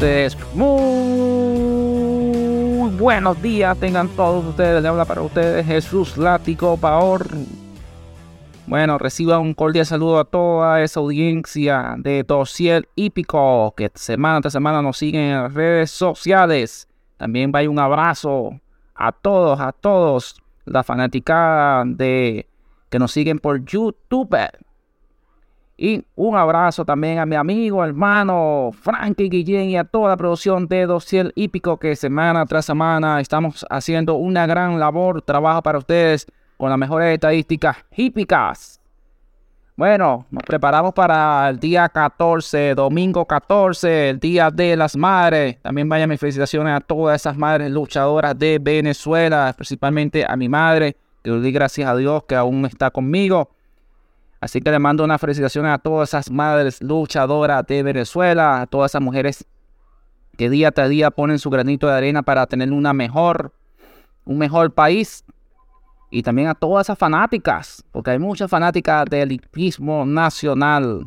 ustedes muy buenos días. Tengan todos ustedes. Le habla para ustedes Jesús Lático Paor. Bueno, reciba un cordial saludo a toda esa audiencia de Dosiel Hípico que semana tras semana nos siguen en las redes sociales. También vaya un abrazo a todos, a todos, la fanaticada de que nos siguen por YouTube. Y un abrazo también a mi amigo, hermano Frankie Guillén y a toda la producción de Dosiel Hípico que semana tras semana estamos haciendo una gran labor, trabajo para ustedes con las mejores estadísticas hípicas. Bueno, nos preparamos para el día 14, domingo 14, el Día de las Madres. También vayan mis felicitaciones a todas esas madres luchadoras de Venezuela, principalmente a mi madre, que le doy gracias a Dios que aún está conmigo Así que le mando una felicitación a todas esas madres luchadoras de Venezuela, a todas esas mujeres que día tras día ponen su granito de arena para tener una mejor, un mejor país. Y también a todas esas fanáticas, porque hay muchas fanáticas del hipismo nacional.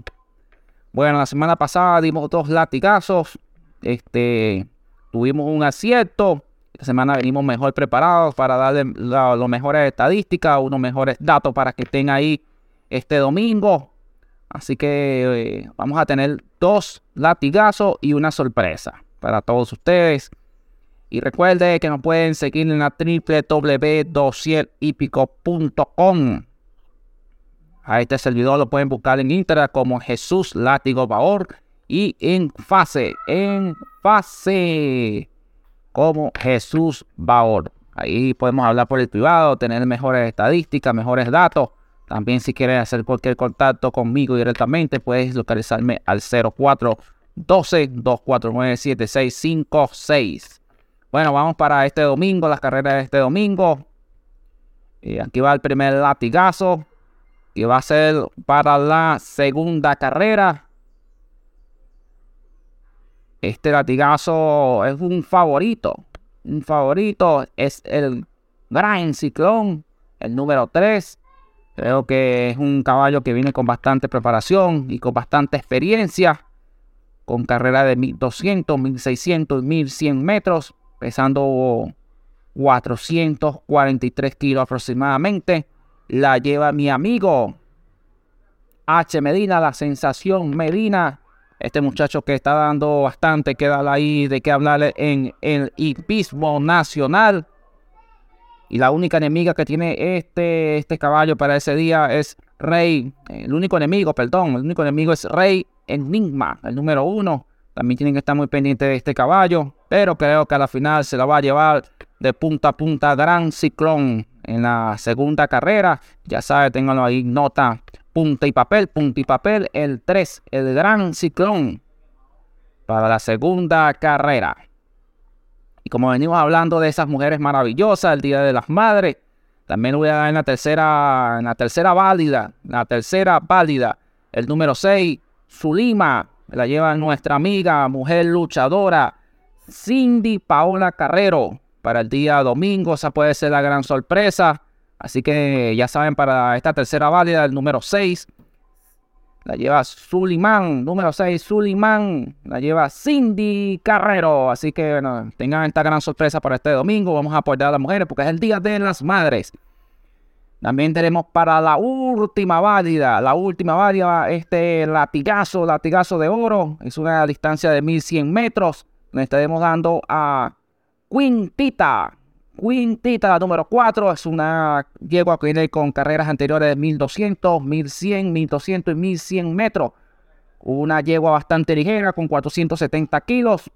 Bueno, la semana pasada dimos dos latigazos. Este, tuvimos un acierto. Esta semana venimos mejor preparados para darle los mejores estadísticas, unos mejores datos para que estén ahí este domingo. Así que eh, vamos a tener dos latigazos y una sorpresa para todos ustedes. Y recuerde que nos pueden seguir en la www.dosierhipico.com. A este servidor lo pueden buscar en Instagram como Jesús Látigo Baor y en fase, en fase como Jesús Baor. Ahí podemos hablar por el privado, tener mejores estadísticas, mejores datos también si quieres hacer cualquier contacto conmigo directamente, puedes localizarme al 0412-249-7656. Bueno, vamos para este domingo, las carreras de este domingo. Y aquí va el primer latigazo. Y va a ser para la segunda carrera. Este latigazo es un favorito. Un favorito es el Gran Ciclón, el número 3. Creo que es un caballo que viene con bastante preparación y con bastante experiencia, con carrera de 1200, 1600 y 1100 metros, pesando 443 kilos aproximadamente. La lleva mi amigo H. Medina, la sensación Medina. Este muchacho que está dando bastante que ahí de qué hablar en el hipismo nacional. Y la única enemiga que tiene este, este caballo para ese día es Rey. El único enemigo, perdón, el único enemigo es Rey Enigma, el número uno. También tienen que estar muy pendientes de este caballo. Pero creo que a la final se la va a llevar de punta a punta Gran Ciclón en la segunda carrera. Ya sabe, ténganlo ahí, nota, punta y papel, punta y papel. El 3, el Gran Ciclón para la segunda carrera. Y como venimos hablando de esas mujeres maravillosas, el Día de las Madres, también voy a dar en la tercera, en la tercera válida, la tercera válida, el número 6, Zulima, la lleva nuestra amiga, mujer luchadora, Cindy Paola Carrero, para el día domingo, esa puede ser la gran sorpresa. Así que ya saben, para esta tercera válida, el número 6, la lleva Sulimán, número 6, Sulimán. La lleva Cindy Carrero. Así que bueno, tengan esta gran sorpresa para este domingo. Vamos a apoyar a las mujeres porque es el Día de las Madres. También tenemos para la última válida, la última válida, este latigazo, latigazo de oro. Es una distancia de 1100 metros. Le estaremos dando a Quintita. Quintita, la número 4, es una yegua que viene con carreras anteriores de 1200, 1100, 1200 y 1100 metros. Una yegua bastante ligera con 470 kilos.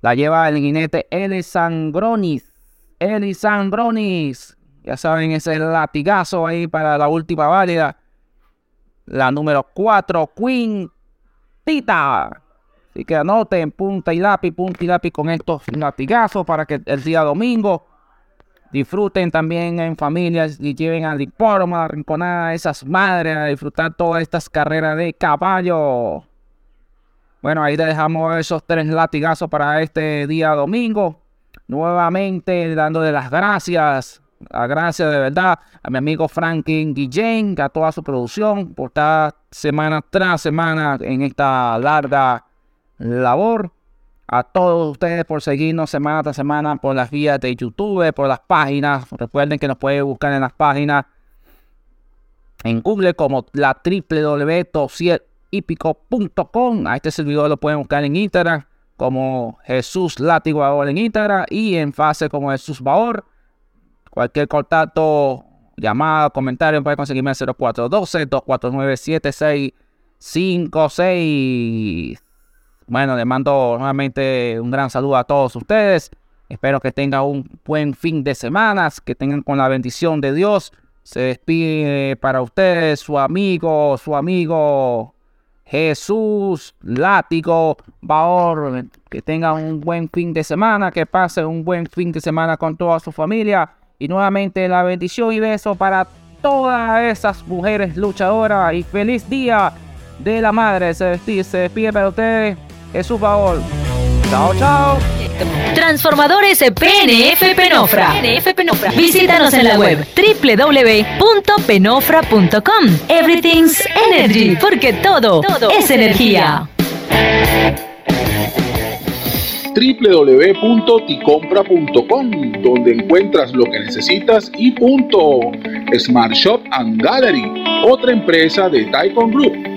La lleva el jinete Elisangronis. Elisangronis. Ya saben, ese latigazo ahí para la última válida. La número 4, Quintita. Así que anoten punta y lápiz, punta y lápiz con estos latigazos para que el día domingo disfruten también en familias y lleven al hipódromo, a la rinconada a esas madres a disfrutar todas estas carreras de caballo. Bueno, ahí dejamos esos tres latigazos para este día domingo. Nuevamente dándole las gracias, las gracias de verdad a mi amigo Franklin Guillén, a toda su producción por estar semana tras semana en esta larga labor. A todos ustedes por seguirnos semana tras semana por las vías de YouTube, por las páginas. Recuerden que nos pueden buscar en las páginas en Google como la www.tosierhipico.com. A este servidor lo pueden buscar en Instagram como Jesús Látigo en Instagram y en fase como Jesús Baor. Cualquier contacto, llamada, comentario puede conseguirme al 0412-249-7656. Bueno, les mando nuevamente un gran saludo a todos ustedes. Espero que tengan un buen fin de semana, que tengan con la bendición de Dios. Se despide para ustedes su amigo, su amigo Jesús Látigo Baor. Que tengan un buen fin de semana, que pasen un buen fin de semana con toda su familia. Y nuevamente la bendición y beso para todas esas mujeres luchadoras. Y feliz día de la madre. Se despide, se despide para ustedes. Jesús Baor. Chao, chao. Transformadores PNF Penofra. PNF Penofra. Visítanos en la web www.penofra.com. Everything's Energy, porque todo, todo es energía www.ticompra.com, donde encuentras lo que necesitas y punto. Smart Shop and Gallery, otra empresa de Taikon Group